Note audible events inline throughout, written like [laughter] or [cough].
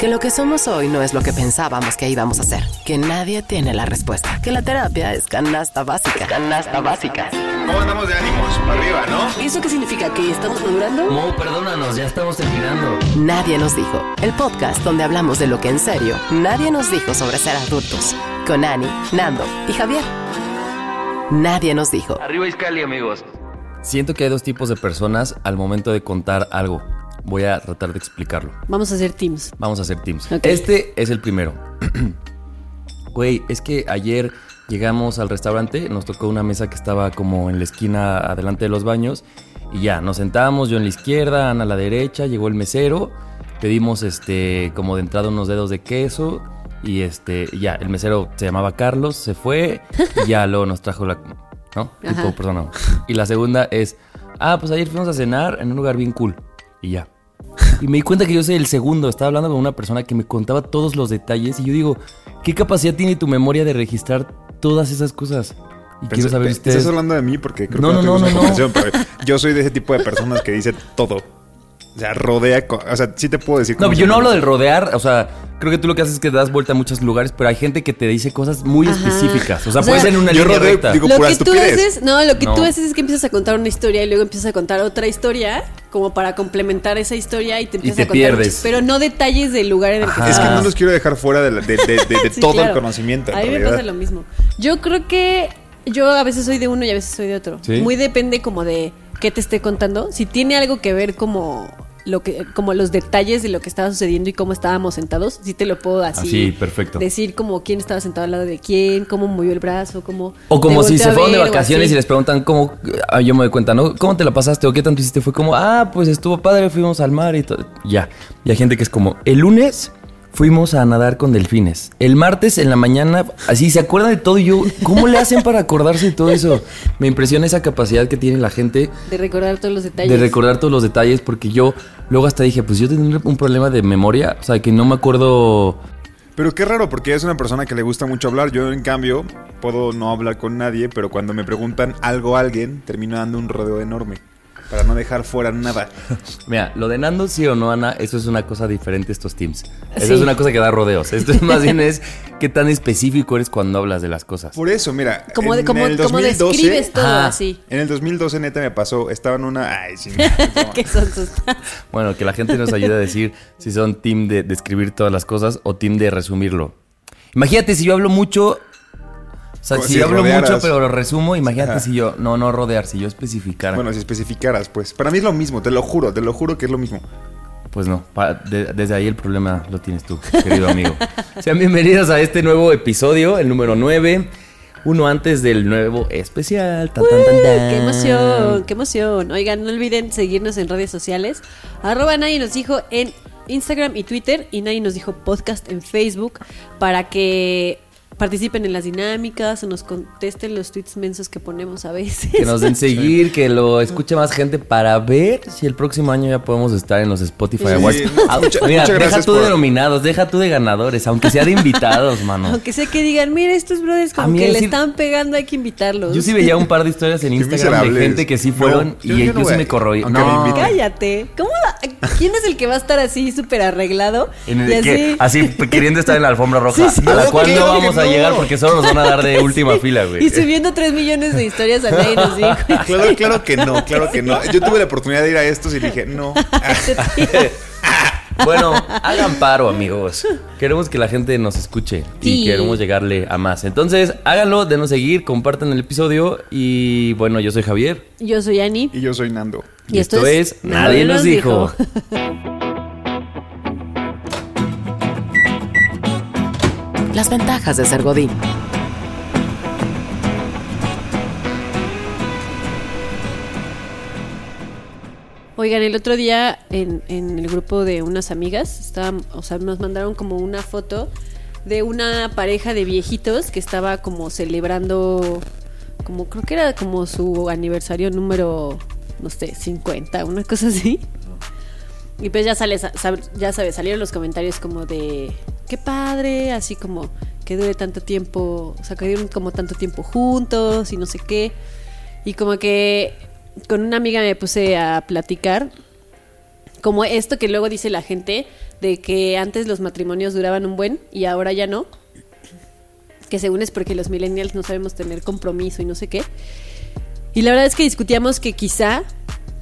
Que lo que somos hoy no es lo que pensábamos que íbamos a ser. Que nadie tiene la respuesta. Que la terapia es canasta básica. Canasta básica. ¿Cómo andamos de ánimos? Para arriba, ¿no? ¿Y eso qué significa? ¿Que estamos madurando? Mo, perdónanos, ya estamos terminando. Nadie nos dijo. El podcast donde hablamos de lo que en serio nadie nos dijo sobre ser adultos. Con Ani, Nando y Javier. Nadie nos dijo. Arriba Iscali, amigos. Siento que hay dos tipos de personas al momento de contar algo. Voy a tratar de explicarlo. Vamos a hacer teams. Vamos a hacer teams. Este es el primero. [clears throat] Güey, es que ayer llegamos al restaurante, nos tocó una mesa que estaba como en la esquina adelante de los baños y ya, nos sentábamos, yo en la izquierda, Ana a la derecha, llegó el mesero, pedimos este como de entrada unos dedos de queso y este ya, el mesero se llamaba Carlos, se fue y ya luego nos trajo la ¿no? Tipo Ajá. persona. Y la segunda es, ah, pues ayer fuimos a cenar en un lugar bien cool y ya. Y me di cuenta que yo soy el segundo. Estaba hablando con una persona que me contaba todos los detalles. Y yo digo, ¿qué capacidad tiene tu memoria de registrar todas esas cosas? Y quiero saber ustedes. Estás hablando de mí porque creo No, que no, no, no, no, pero yo soy de ese tipo de personas que dice todo. O sea, rodea. O sea, sí te puedo decir. No, yo no hablo del rodear. O sea, creo que tú lo que haces es que das vuelta a muchos lugares, pero hay gente que te dice cosas muy Ajá. específicas. O sea, O puede sea, ser en una yo línea rodeo, recta. digo, lo que tú haces, no, lo que No. tú haces es que empiezas a contar una historia y luego empiezas a contar otra historia como para complementar esa historia y te empiezas te a contar pierdes. muchos- pero no detalles del lugar en el que Ajá. Es que no los quiero dejar fuera de, la- de- de- de- de [laughs] Sí, todo el conocimiento. en A mí me pasa lo mismo. Yo creo que yo a veces soy de uno y a veces soy de otro. ¿Sí? Muy depende como de qué te esté contando. Si tiene algo que ver como lo que como los detalles de lo que estaba sucediendo y cómo estábamos sentados, sí te lo puedo así, Así, perfecto. decir como quién estaba sentado al lado de quién, cómo movió el brazo, cómo O como si se fueron de vacaciones y les preguntan cómo. ah, yo me doy cuenta, ¿no? ¿Cómo te la pasaste o qué tanto hiciste? Fue como, ah, pues estuvo padre, fuimos al mar y todo. Ya. Y hay gente que es como, el lunes fuimos a nadar con delfines. El martes en la mañana, así se acuerdan de todo. Y yo, ¿cómo le hacen para acordarse de todo eso? Me impresiona esa capacidad que tiene la gente de recordar todos los detalles. de recordar todos los detalles, porque yo luego hasta dije, pues yo tengo un problema de memoria, o sea, que no me acuerdo. Pero qué raro, porque es una persona que le gusta mucho hablar. Yo, en cambio, puedo no hablar con nadie, pero cuando me preguntan algo a alguien, termino dando un rodeo enorme. Para no dejar fuera nada. [laughs] Mira, lo de Nando, sí o no, Ana, eso es una cosa diferente estos teams. Eso Sí. es una cosa que da rodeos. Esto es más bien es [laughs] qué tan específico eres cuando hablas de las cosas. Por eso, mira. como de, en el como 2012, describes todo Ajá. así. En el 2012, neta, me pasó. Estaba en una. Ay, sí. [laughs] que son. Bueno, que la gente nos ayude a decir si son team de describir todas las cosas o team de resumirlo. Imagínate si yo hablo mucho. O sea, si, si hablo rodearas. mucho pero lo resumo, imagínate Ajá. si yo. No, no rodear, si yo especificara. bueno, si especificaras, pues. Para mí es lo mismo, te lo juro, te lo juro que es lo mismo. Pues no, de- desde ahí el problema lo tienes tú, querido amigo. [laughs] Sean bienvenidos a este nuevo episodio, el número 9. Uno antes del nuevo especial. Tan, tan, tan, tan. ¡Qué emoción! ¡Qué emoción! Oigan, no olviden seguirnos en redes sociales. Arroba nadie nos dijo en Instagram y Twitter y nadie nos dijo podcast en Facebook para que participen en las dinámicas o nos contesten los tweets mensos que ponemos a veces. Que nos den [laughs] seguir, que lo escuche más gente para ver si el próximo año ya podemos estar en los Spotify Sí. Awards. Ah, mucha- mira, deja tú por- de nominados, deja tú de ganadores, aunque sea de invitados, [laughs] mano. Aunque sea que digan, mira, estos brothers como que le decir- están pegando, hay que invitarlos. Yo sí veía un par de historias en Instagram de gente que sí fueron y yo no sí me corroí. me No. Cállate. ¿Cómo la- ¿Quién es el que va a estar así súper arreglado? En el y que- así queriendo estar en la alfombra roja, [laughs] Sí, sí. a la cual no vamos a. llegar porque solo nos van a dar de [laughs] última fila, güey. Y subiendo 3 millones de historias a nadie nos dijo. Claro, claro que no, claro que no. Yo tuve la oportunidad de ir a estos y dije, no. [laughs] Bueno, hagan paro, amigos. Queremos que la gente nos escuche Sí. y queremos llegarle a más. Entonces, háganlo, denos seguir, compartan el episodio y bueno, yo soy Javier. Yo soy Ani. Y yo soy Nando. Y esto es Nadie nos dijo. [laughs] las ventajas de ser Godín. Oigan, el otro día en, en el grupo de unas amigas, estaban, o sea, nos mandaron como una foto de una pareja de viejitos que estaba como celebrando, como creo que era como su aniversario número, no sé, 50, una cosa así. Y pues ya sale, ya sabes, salieron los comentarios como de qué padre, así como que dure tanto tiempo, o sea, que dieron como tanto tiempo juntos y no sé qué. Y como que con una amiga me puse a platicar como esto que luego dice la gente de que antes los matrimonios duraban un buen y ahora ya no. Que según es porque los millennials no sabemos tener compromiso y no sé qué. Y la verdad es que discutíamos que quizá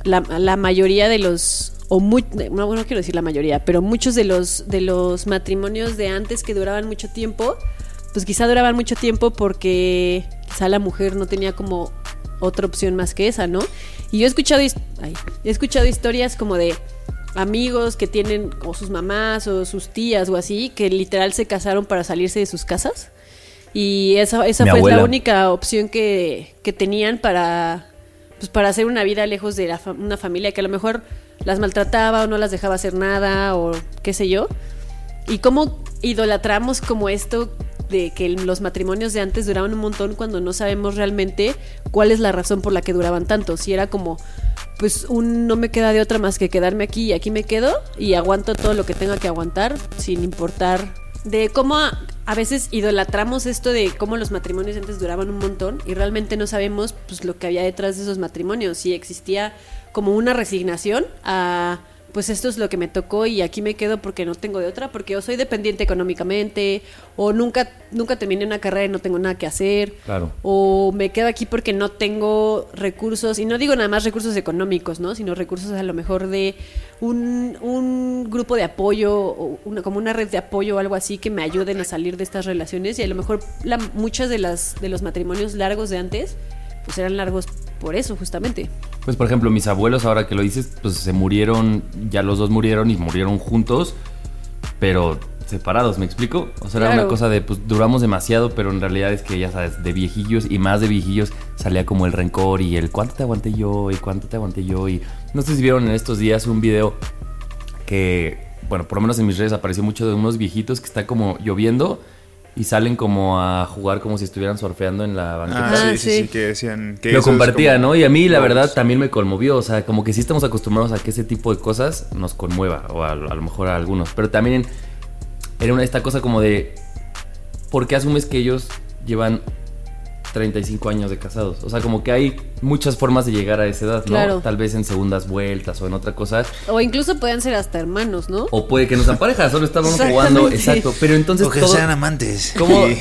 la mayoría de los o muy, no, quiero decir la mayoría, pero muchos de los de los matrimonios de antes que duraban mucho tiempo, pues quizá duraban mucho tiempo porque quizá la mujer no tenía como otra opción más que esa, ¿no? Y yo he escuchado ay, he escuchado historias como de amigos que tienen o sus mamás o sus tías o así que literal se casaron para salirse de sus casas y esa, esa Mi fue abuela. la única opción que, que tenían para pues para hacer una vida lejos de la una familia que a lo mejor las maltrataba o no las dejaba hacer nada o qué sé yo y cómo idolatramos como esto de que los matrimonios de antes duraban un montón cuando no sabemos realmente cuál es la razón por la que duraban tanto. Si era como, pues un no me queda de otra más que quedarme aquí y aquí me quedo y aguanto todo lo que tenga que aguantar sin importar de cómo a, veces idolatramos esto de cómo los matrimonios antes duraban un montón y realmente no sabemos pues lo que había detrás de esos matrimonios, si existía como una resignación a pues esto es lo que me tocó y aquí me quedo porque no tengo de otra, porque yo soy dependiente económicamente, o nunca, nunca terminé una carrera y no tengo nada que hacer, Claro. o me quedo aquí porque no tengo recursos, y no digo nada más recursos económicos, ¿no? Sino recursos a lo mejor de un, un grupo de apoyo, o una, como una red de apoyo o algo así que me ayuden a salir de estas relaciones, y a lo mejor la, muchas de las de los matrimonios largos de antes, pues eran largos por eso, justamente. Pues por ejemplo, mis abuelos, ahora que lo dices, pues se murieron, ya los dos murieron y murieron juntos, pero separados, ¿me explico? O sea, era Claro. una cosa de, pues duramos demasiado, pero en realidad es que ya sabes, de viejillos y más de viejillos salía como el rencor y el cuánto te aguanté yo y cuánto te aguanté yo y no sé si vieron en estos días un video que, bueno, por lo menos en mis redes apareció mucho de unos viejitos que está como lloviendo y salen como a jugar como si estuvieran surfeando en la banqueta. Ah, Ah, sí, sí, sí. sí, que decían que lo compartía, como- ¿no? Y a mí la verdad también me conmovió, o sea, como que sí estamos acostumbrados a que ese tipo de cosas nos conmueva, o a, a lo mejor a algunos, pero también era una, esta cosa como de, ¿por qué asumes que ellos llevan 35 años de casados? O sea, como que hay muchas formas de llegar a esa edad, ¿no? Claro. Tal vez en segundas vueltas o en otra cosa, O incluso pueden ser hasta hermanos, ¿no? o puede que no sean parejas, solo estábamos Exactamente. jugando, exacto, pero entonces O que todo- sean amantes. ¿Cómo, Sí.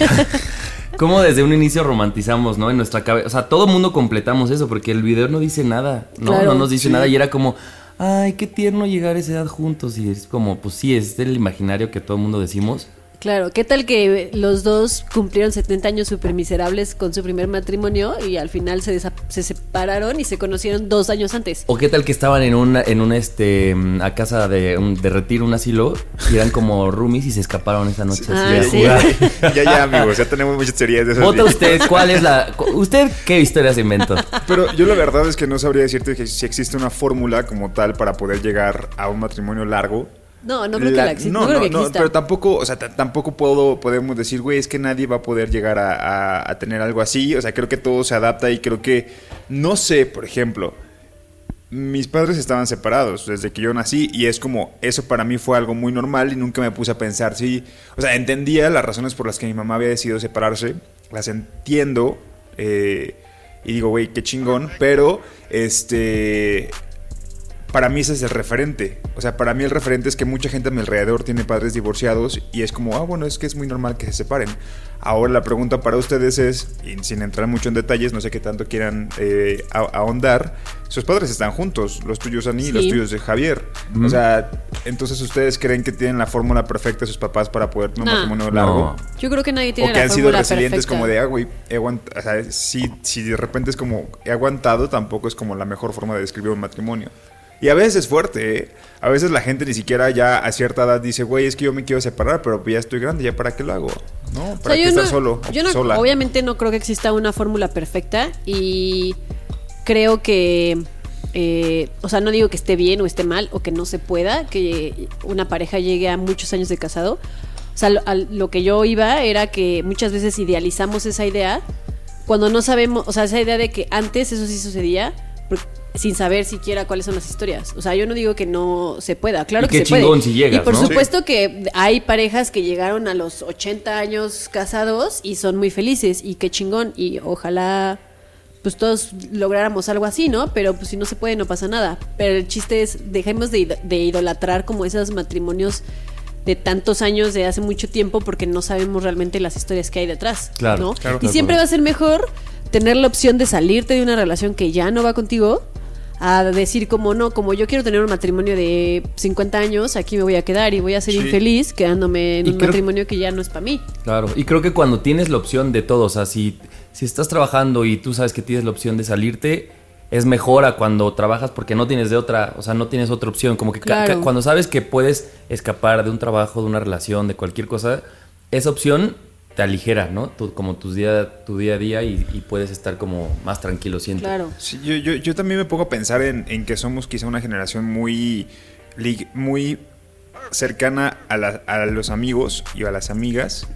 [laughs] cómo desde un inicio romantizamos, ¿no? En nuestra cabeza. O sea, todo mundo completamos eso porque el video no dice nada, ¿no? Claro. no nos dice Sí. nada y era como, ay, qué tierno llegar a esa edad juntos. Y es como, pues sí, es el imaginario que todo el mundo decimos. Claro, ¿qué tal que los dos cumplieron 70 años súper miserables con su primer matrimonio y al final se, se separaron y se conocieron dos años antes? O qué tal que estaban en una, en una este, a casa de, un- de retiro, un asilo, y eran como roomies y se escaparon esa noche. Ah, así a sí. jugar. [laughs] ya, ya, amigos, ya tenemos muchas teorías de esas. Vota usted, ¿cuál es la. ¿Usted qué historia se inventó? Pero yo la verdad es que no sabría decirte que si existe una fórmula como tal para poder llegar a un matrimonio largo. No, no creo La- que la exista. No, No, creo no, pero tampoco, o sea, tampoco puedo, podemos decir, güey, es que nadie va a poder llegar a, a- a tener algo así. O sea, creo que todo se adapta y creo que, no sé, por ejemplo, mis padres estaban separados desde que yo nací y es como, eso para mí fue algo muy normal y nunca me puse a pensar si, o sea, entendía las razones por las que mi mamá había decidido separarse, las entiendo eh, y digo, güey, qué chingón, pero este para mí ese es el referente. O sea, para mí el referente es que mucha gente a mi alrededor tiene padres divorciados y es como, ah, bueno, es que es muy normal que se separen. Ahora la pregunta para ustedes es, y sin entrar mucho en detalles, no sé qué tanto quieran eh, ahondar, sus padres están juntos, los tuyos Ani y los tuyos de Javier. O sea, entonces ustedes creen que tienen la fórmula perfecta de sus papás para poder tener un Nah. matrimonio largo. No. Yo creo que nadie tiene O que la han sido fórmula resilientes perfecta. como de, ah, güey, o sea, si, si de repente es como, he aguantado, tampoco es como la mejor forma de describir un matrimonio. Y a veces es fuerte, ¿eh? A veces la gente ni siquiera ya a cierta edad dice, güey, es que yo me quiero separar, pero ya estoy grande, ¿ya para qué lo hago? ¿No? O ¿Para sea, qué estar no- solo? yo no- sola? obviamente no creo que exista una fórmula perfecta y creo que, eh, o sea, no digo que esté bien o esté mal o que no se pueda, que una pareja llegue a muchos años de casado. O sea, lo, a lo que yo iba era que muchas veces idealizamos esa idea cuando no sabemos, o sea, esa idea de que antes eso sí sucedía sin saber siquiera cuáles son las historias. O sea, yo no digo que no se pueda, claro Y que qué se puede. chingón si llegas, y por ¿no? supuesto que hay parejas que llegaron a los 80 años casados y son muy felices y qué chingón y ojalá pues todos lográramos algo así, ¿no? Pero pues si no se puede no pasa nada. Pero el chiste es dejemos de, id- de idolatrar como esos matrimonios de tantos años de hace mucho tiempo porque no sabemos realmente las historias que hay detrás, Claro, ¿no? claro. y siempre va a ser mejor tener la opción de salirte de una relación que ya no va contigo a decir como no, como yo quiero tener un matrimonio de 50 años, aquí me voy a quedar y voy a ser Sí. infeliz quedándome en Y un creo- matrimonio que ya no es para mí. Claro, y creo que cuando tienes la opción de todo, o sea, si, si estás trabajando y tú sabes que tienes la opción de salirte, es mejor a cuando trabajas porque no tienes de otra, o sea, no tienes otra opción. Como que Claro. cuando sabes que puedes escapar de un trabajo, de una relación, de cualquier cosa, esa opción te aligera, ¿no? Tu- como tus día, tu día a día y, y puedes estar como más tranquilo, siento. Claro. Sí, yo, yo, yo también me pongo a pensar en, en que somos quizá una generación muy, muy cercana a, la- a los amigos y a las amigas,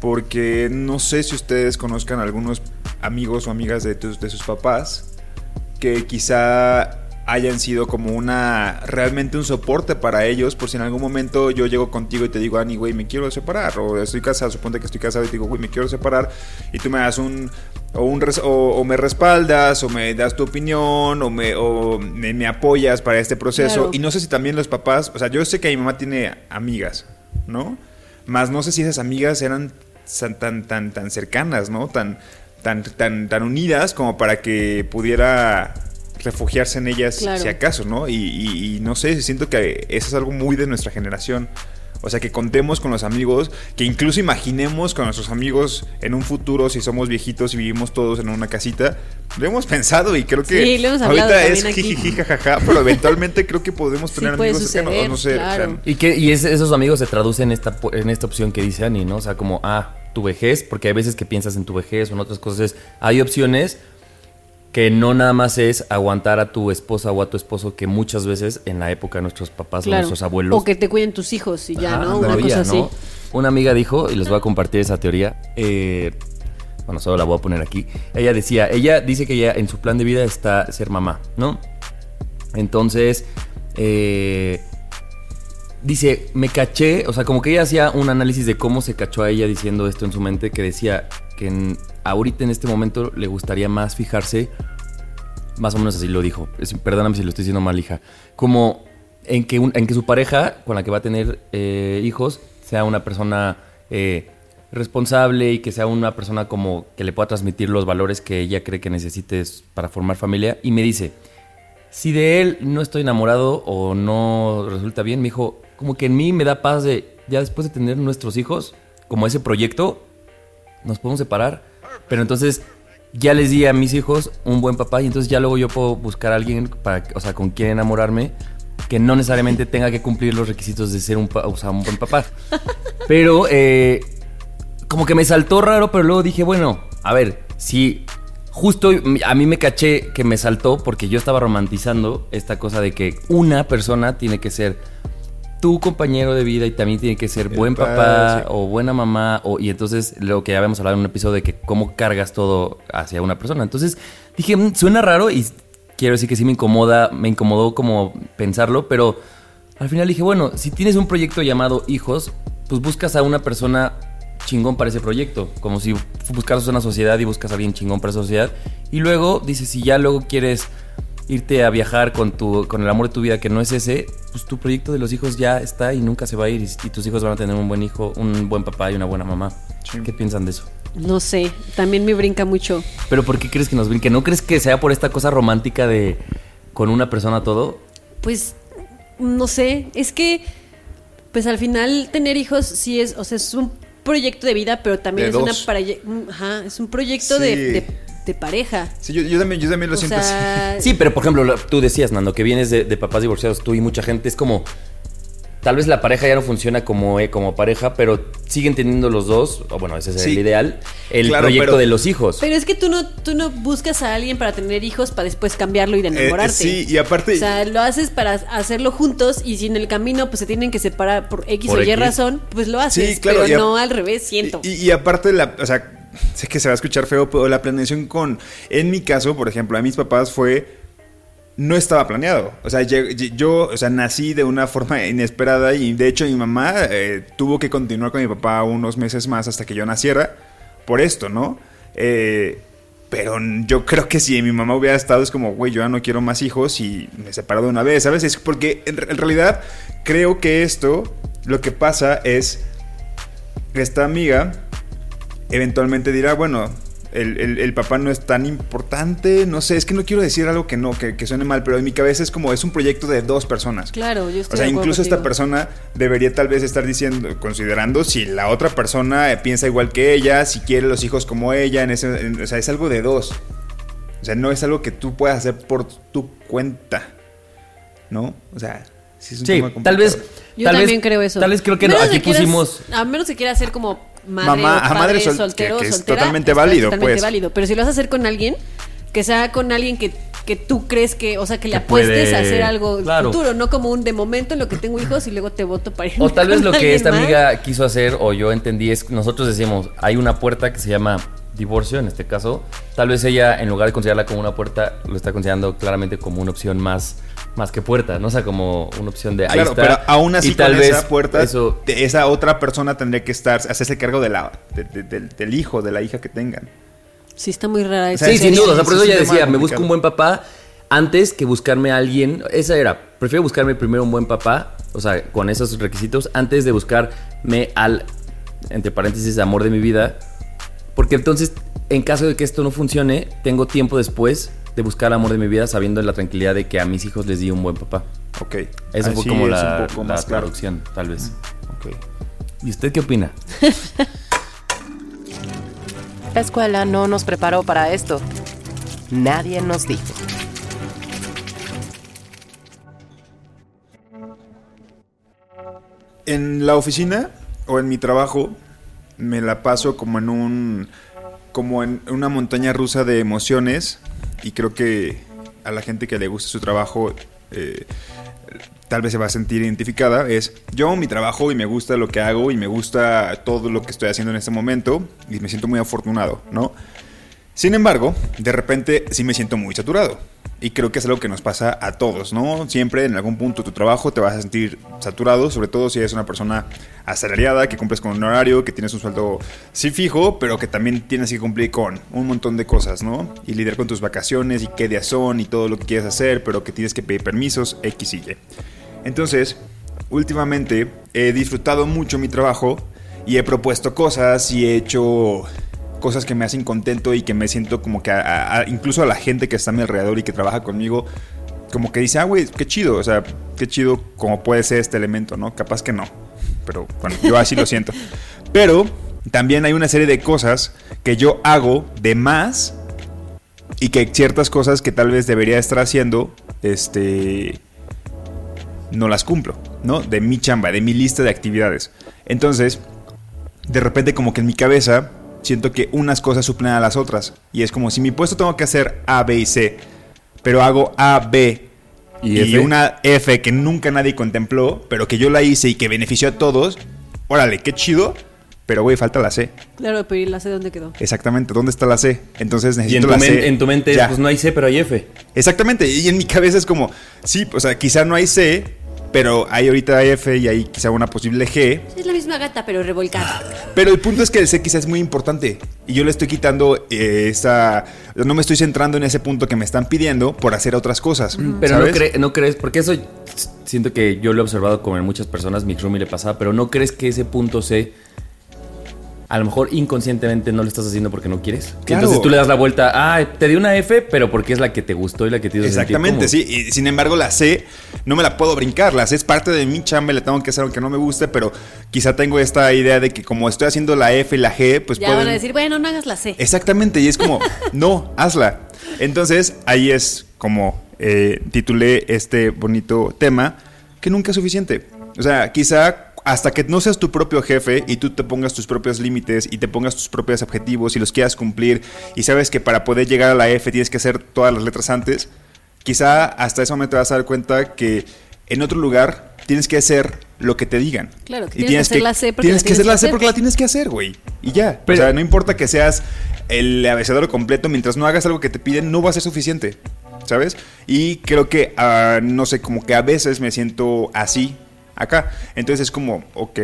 porque no sé si ustedes conozcan algunos amigos o amigas de, tus- de sus papás que quizá hayan sido como una realmente un soporte para ellos por si en algún momento yo llego contigo y te digo Ani güey me quiero separar o estoy casado suponte que estoy casado y te digo güey me quiero separar y tú me das un o, un o, o me respaldas o me das tu opinión o me o me, me apoyas para este proceso. Claro. y no sé si también los papás o sea yo sé que mi mamá tiene amigas no más no sé si esas amigas eran tan tan tan cercanas no tan tan tan tan unidas como para que pudiera refugiarse en ellas Claro. si acaso, ¿no? Y, y- y no sé, siento que eso es algo muy de nuestra generación. O sea, que contemos con los amigos, que incluso imaginemos con nuestros amigos en un futuro, si somos viejitos y vivimos todos en una casita. Lo hemos pensado y creo que Sí, lo hemos hablado ahorita es jijiji, jajaja, pero eventualmente creo que podemos Sí tener puede amigos cercanos. o no sé, o sea, claro. Y, que, y es- esos amigos se traducen en esta, po- en esta opción que dice Ani, ¿no? O sea, como, ah, tu vejez, porque hay veces que piensas en tu vejez o en otras cosas. Hay opciones que no nada más es aguantar a tu esposa o a tu esposo, que muchas veces en la época de nuestros papás o Claro. nuestros abuelos. O que te cuiden tus hijos y ya, Ajá, ¿no? Una cosa así. ¿no? Una amiga dijo, y les voy a compartir esa teoría, eh, bueno, solo la voy a poner aquí. Ella decía, ella dice que ella en su plan de vida está ser mamá, ¿no? Entonces, eh, dice, me caché, o sea, como que ella hacía un análisis de cómo se cachó a ella diciendo esto en su mente, que decía que en- ahorita en este momento le gustaría más fijarse, más o menos así lo dijo, perdóname si lo estoy diciendo mal, hija, como en que, en que su pareja con la que va a tener eh, hijos sea una persona eh, responsable y que sea una persona como que le pueda transmitir los valores que ella cree que necesites para formar familia. Y me dice, si de él no estoy enamorado o no resulta bien, me dijo, como que en mí me da paz de, ya después de tener nuestros hijos, como ese proyecto, nos podemos separar. Pero entonces ya les di a mis hijos un buen papá y entonces ya luego yo puedo buscar a alguien para, o sea, con quien enamorarme que no necesariamente tenga que cumplir los requisitos de ser un, o sea, un buen papá. [laughs] Pero eh, como que me saltó raro, pero luego dije, bueno, a ver, si justo a mí me caché que me saltó porque yo estaba romantizando esta cosa de que una persona tiene que ser tu compañero de vida y también tiene que ser buen padre, papá o buena mamá o, y entonces lo que ya habíamos hablado en un episodio de que cómo cargas todo hacia una persona. Entonces dije, "Mm, suena raro y quiero decir que sí me incomoda, me incomodó como pensarlo, pero al final dije, bueno, si tienes un proyecto llamado hijos, pues buscas a una persona chingón para ese proyecto, como si buscaras una sociedad y buscas a alguien chingón para esa sociedad y luego dices, si ya luego quieres irte a viajar con tu con el amor de tu vida que no es ese, pues tu proyecto de los hijos ya está y nunca se va a ir y, y tus hijos van a tener un buen hijo, un buen papá y una buena mamá. Sí. ¿Qué piensan de eso? No sé, también me brinca mucho. Pero ¿por qué crees que nos brinque? ¿No crees que sea por esta cosa romántica de con una persona todo? Pues, no sé, es que, pues al final tener hijos sí es, o sea, es un proyecto de vida, pero también De es una para, ajá, es un proyecto de, Sí. de de pareja. Sí, yo, yo también, yo también lo O siento así. Sí, pero por ejemplo, lo- tú decías, Nando, que vienes de, de papás divorciados, tú y mucha gente, es como. Tal vez la pareja ya no funciona como, eh, como pareja, pero siguen teniendo los dos, o bueno, ese es Sí. el ideal, el Claro, proyecto pero- de los hijos. Pero es que tú no, tú no buscas a alguien para tener hijos para después cambiarlo y de Eh, enamorarte. sí, y aparte. O sea, lo haces para hacerlo juntos y si en el camino pues se tienen que separar por X Por o Y X. razón, pues lo haces. Sí, claro, pero y a- no al revés, siento. Y, y aparte, la, o sea, sé que se va a escuchar feo, pero la planeación con. En mi caso, por ejemplo, a mis papás fue. No estaba planeado. O sea, yo, o sea, nací de una forma inesperada y de hecho mi mamá eh, tuvo que continuar con mi papá unos meses más hasta que yo naciera por esto, ¿no? Eh, pero yo creo que si mi mamá hubiera estado es como, güey, yo ya no quiero más hijos y me separo de una vez, ¿sabes? Es porque en, en realidad creo que esto, lo que pasa es, esta amiga eventualmente dirá, bueno, el, el- el papá no es tan importante, no sé, es que no quiero decir algo que no, que, que suene mal, pero en mi cabeza es como, es un proyecto de dos personas. Claro, yo estoy O sea, de incluso esta persona debería tal vez estar diciendo, considerando si la otra persona piensa igual que ella, si quiere los hijos como ella, en ese, en- o sea, es algo de dos. O sea, no es algo que tú puedas hacer por tu cuenta. ¿No? O sea, sí es un Sí, tema tal vez. Yo tal también vez- creo eso. Tal vez creo que no, aquí quieras- pusimos. A menos que quiera hacer como madre Mamá- padre madre sol- soltero que- que es soltera, totalmente válido, totalmente pues. válido. Pero si lo vas a hacer con alguien, que sea con alguien que, que tú crees que, o sea, que le Que apuestes puede- a hacer algo claro. futuro, no como un de momento en lo que tengo hijos y luego te voto para ir. O tal vez lo que esta amiga quiso hacer, o yo entendí, es nosotros decíamos, hay una puerta que se llama divorcio en este caso. Tal vez ella, en lugar de considerarla como una puerta, lo está considerando claramente como una opción más, más que puerta, ¿no? O sea, como una opción de ahí Claro, está. pero aún así Y tal con vez esa puerta, Eso, esa otra persona tendría que estar, hacerse cargo de la, de- de- del- del hijo, de la hija que tengan. Sí, está muy rara esa. sea, sí, sin duda. O sea, por eso tema decía, me busco un buen papá antes que buscarme a alguien. Esa era, prefiero buscarme primero un buen papá, o sea, con esos requisitos, antes de buscarme al, entre paréntesis, amor de mi vida. Porque entonces, en caso de que esto no funcione, tengo tiempo después de buscar el amor de mi vida sabiendo la tranquilidad de que a mis hijos les di un buen papá. Ok. Eso fue como es la, un poco la más claro. traducción, tal vez. Ok. ¿Y usted qué opina? [laughs] La escuela no nos preparó para esto. Nadie nos dijo. En la oficina o en mi trabajo me la paso como en un como en una montaña rusa de emociones y creo que a la gente que le gusta su trabajo eh, tal vez se va a sentir identificada es yo mi trabajo y me gusta lo que hago y me gusta todo lo que estoy haciendo en este momento y me siento muy afortunado, ¿no? Sin embargo, de repente sí me siento muy saturado. Y creo que es algo que nos pasa a todos, ¿no? Siempre en algún punto de tu trabajo te vas a sentir saturado, sobre todo si eres una persona asalariada, que cumples con un horario, que tienes un sueldo sí fijo, pero que también tienes que cumplir con un montón de cosas, ¿no? Y lidiar con tus vacaciones y qué días son y todo lo que quieres hacer, pero que tienes que pedir permisos, X y Y. Entonces, últimamente he disfrutado mucho mi trabajo y he propuesto cosas y he hecho cosas que me hacen contento y que me siento como que incluso a la gente que está a mi alrededor y que trabaja conmigo como que dice, ah, güey, qué chido, o sea, qué chido como puede ser este elemento, ¿no? Capaz que no, pero bueno, yo así lo siento. Pero también hay una serie de cosas que yo hago de más y que ciertas cosas que tal vez debería estar haciendo, este, no las cumplo, ¿no? De mi chamba, de mi lista de actividades. Entonces, de repente como que en mi cabeza siento que unas cosas suplen a las otras. Y es como si mi puesto tengo que hacer A, B y C, pero hago A, B ¿Y y, F? una F que nunca nadie contempló, pero que yo la hice y que benefició a todos. Órale, qué chido. Pero güey, falta la C. Claro, pero ¿y la sé dónde quedó? Exactamente, ¿dónde está la C? Entonces Y en necesito tu, la C. en tu mente, ya. pues no hay C, pero hay F. Exactamente, y en mi cabeza es como, sí, o sea, quizá no hay C, pero hay ahorita F y hay quizá una posible G. Es la misma gata, pero revolcada. Pero el punto es que el C quizá es muy importante. Y yo le estoy quitando eh, esa... No me estoy centrando en ese punto que me están pidiendo por hacer otras cosas. Pero no, cre- no crees, porque eso siento que yo lo he observado como en muchas personas, mi roomie le pasaba, pero no crees que ese punto C a lo mejor inconscientemente no lo estás haciendo porque no quieres. Claro. Entonces tú le das la vuelta, ah, te di una F, pero porque es la que te gustó y la que te hizo sentir Exactamente, sí. Y sin embargo, la C no me la puedo brincar. La C es parte de mi chamba y la tengo que hacer aunque no me guste, pero quizá tengo esta idea de que como estoy haciendo la F y la G, pues Ya pueden- van a decir, bueno, no hagas la C. Exactamente, y es como, [laughs] no, hazla. Entonces, ahí es como eh, titulé este bonito tema, que nunca es suficiente. O sea, quizá hasta que no seas tu propio jefe y tú te pongas tus propios límites y te pongas tus propios objetivos y los quieras cumplir y sabes que para poder llegar a la F tienes que hacer todas las letras antes, quizá hasta ese momento te vas a dar cuenta que en otro lugar tienes que hacer lo que te digan. Claro, que Y tienes que hacer la C porque tienes la que hacer tienes la que C hacer. porque la tienes que hacer, güey. Y ya. Pero- o sea, no importa que seas el abecedario completo, mientras no hagas algo que te piden, no va a ser suficiente. ¿Sabes? Y creo que, ah, no sé, como que a veces me siento así acá. Entonces es como, ok,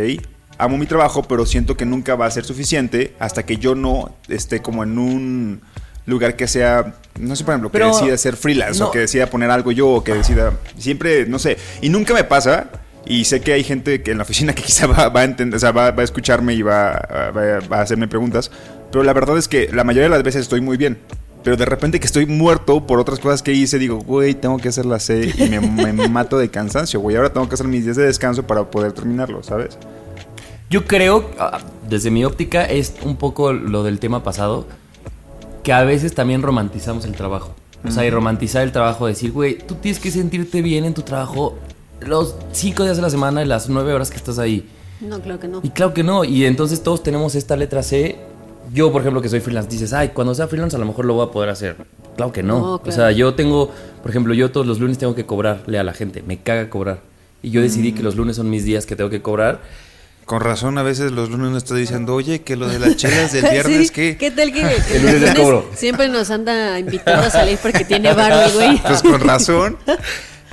amo mi trabajo, pero siento que nunca va a ser suficiente hasta que yo no esté como en un lugar que sea, no sé, por ejemplo, Pero- que decida ser freelance no. o que decida poner algo yo o que decida, siempre, no sé, y nunca me pasa. Y sé que hay gente que en la oficina que [laughs] quizá va, va a entender, o sea, va, va a escucharme y va, va a hacerme preguntas. Pero la verdad es que la mayoría de las veces estoy muy bien. Pero de repente que estoy muerto por otras cosas que hice, digo, güey, tengo que hacer la C y me, me [laughs] mato de cansancio, güey. Ahora tengo que hacer mis días de descanso para poder terminarlo, ¿sabes? Yo creo, ah, desde mi óptica, es un poco lo del tema pasado, que a veces también romantizamos el trabajo. O sea, y romantizar el trabajo, decir, güey, tú tienes que sentirte bien en tu trabajo los cinco días de la semana y las nueve horas que estás ahí. No, claro que no. Y claro que no. Y entonces todos tenemos esta letra C. Yo, por ejemplo, que soy freelance, dices, ay, cuando sea freelance a lo mejor lo voy a poder hacer. Claro que no. No, O claro. sea, yo tengo, por ejemplo, yo todos los lunes tengo que cobrarle a la gente. Me caga cobrar. Y yo decidí que los lunes son mis días que tengo que cobrar. Con razón, a veces los lunes nos está diciendo, oye, que lo de las chelas del [laughs] Sí, ¿Qué tal que [laughs] El lunes les cobro. siempre nos anda invitando a salir porque tiene barba, [laughs] güey? Pues con razón.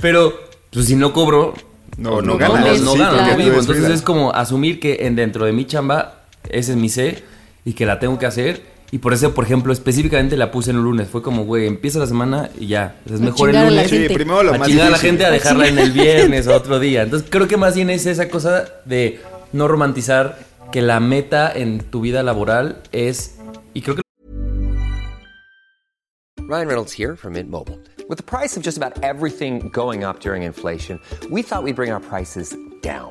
Pero, pues si no cobro, No, no no, ganas, ganas. no sí, gano, claro. no vivo. Entonces es como asumir que en, dentro de mi chamba, ese es mi C y que la tengo que hacer. Y por eso, por ejemplo, específicamente la puse en el lunes. Fue como, güey, empieza la semana y ya. Es mejor el a lunes. gente. Sí, primero lo a más chingar a la gente a A dejarla en el viernes o otro día. Entonces creo que más bien es esa cosa de no romantizar que la meta en tu vida laboral es... Y creo que Ryan Reynolds here from Mint Mobile. With the price of just about everything going up during inflation, we thought we'd bring our prices down.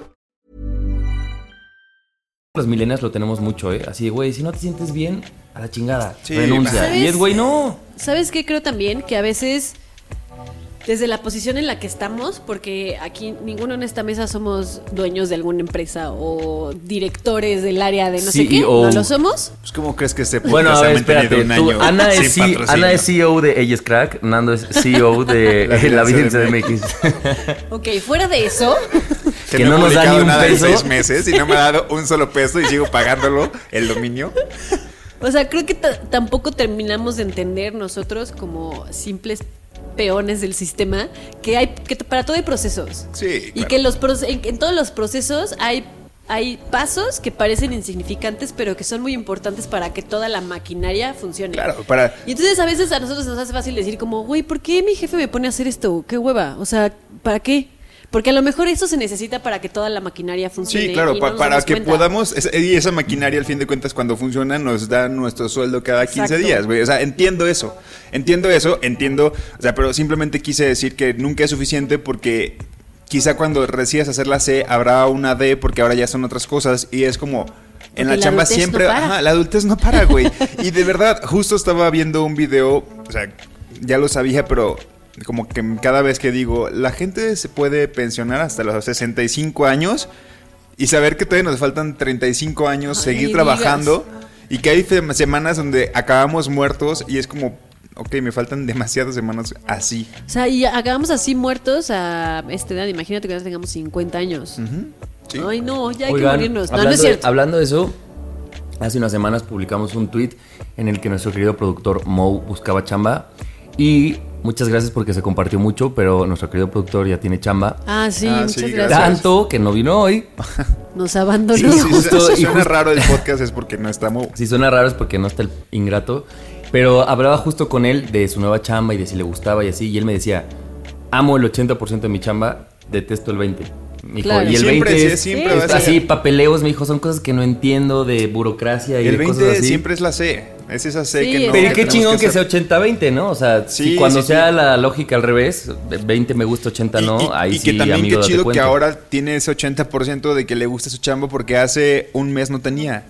los millennials lo tenemos mucho, ¿eh? Así de, güey, si no te sientes bien, a la chingada. Sí, renuncia. ¿sabes? Y es, güey, no. ¿Sabes qué creo también? Que a veces, desde la posición en la que estamos, porque aquí ninguno en esta mesa somos dueños de alguna empresa o directores del área de no sé qué. ¿no lo somos? Pues, ¿cómo crees que este Bueno, podcast a ver, espérate. un tú- año Ana, sin es, C- patrocinio? Ana es CEO de Ella es Crack, Nando es CEO [laughs] de La La, Vida en CDMX. Ok, fuera de eso, [laughs] que, que no, no nos da ni un nada peso. en seis meses y no me ha dado un solo peso y sigo pagándolo el dominio. [laughs] o sea, creo que ta- tampoco terminamos de entender nosotros como simples peones del sistema que hay que para todo hay procesos. Sí, Y claro. que los proce- en, en todos los procesos hay hay pasos que parecen insignificantes, pero que son muy importantes para que toda la maquinaria funcione. Claro, para Y entonces a veces a nosotros nos hace fácil decir como, güey, ¿por qué mi jefe me pone a hacer esto? ¿Qué hueva? O sea, ¿para qué? Porque a lo mejor eso se necesita para que toda la maquinaria funcione. Sí, claro, y no pa- nos para que cuenta. podamos, y esa maquinaria al fin de cuentas cuando funciona nos da nuestro sueldo cada 15 Exacto. días, güey. O sea, entiendo eso, entiendo eso, entiendo, o sea, pero simplemente quise decir que nunca es suficiente porque quizá cuando decidas hacer la C habrá una D porque ahora ya son otras cosas y es como... En la la chamba siempre, no ajá, la adultez no para, güey. y de verdad, justo estaba viendo un video, o sea, ya lo sabía, pero como que cada vez que digo, la gente se puede pensionar hasta los 65 años y saber que todavía nos faltan 35 años, Ay, seguir trabajando y que hay semanas donde acabamos muertos y es como, ok, me faltan demasiadas semanas así. O sea, y acabamos así muertos a esta edad. Imagínate que ya tengamos 50 años. Sí. Ay, no, ya hay Oigan, que morirnos. No, hablando, no es de- cierto. hablando de eso, hace unas semanas publicamos un tweet en el que nuestro querido productor Mo buscaba chamba y muchas gracias porque se compartió mucho, pero nuestro querido productor ya tiene chamba. Ah, sí, Ah, muchas sí, gracias. gracias. Tanto que no vino hoy. [laughs] Nos abandonó. Sí, sí, justo- si y suena justo- raro el podcast es porque no estamos... Si suena raro es porque no está el ingrato. Pero hablaba justo con él de su nueva chamba y de si le gustaba y así. Y él me decía, amo el 80% de mi chamba, detesto el 20%. Me dijo, Claro. y el Siempre, 20 sí, es, siempre va a es ser- así, papeleos, me dijo, son cosas que no entiendo de burocracia y El de cosas 20 así. siempre es la C. Es esa C Sí, que no... Pero que qué chingón que, hacer. sea 80-20, ¿no? O sea, Sí, si cuando sí, sea sí. la lógica al revés, de 20 me gusta, 80 Y- no, y, ahí y sí, que también amigo, qué chido que ahora tiene ese 80% de que le gusta su chamba porque hace un mes no tenía.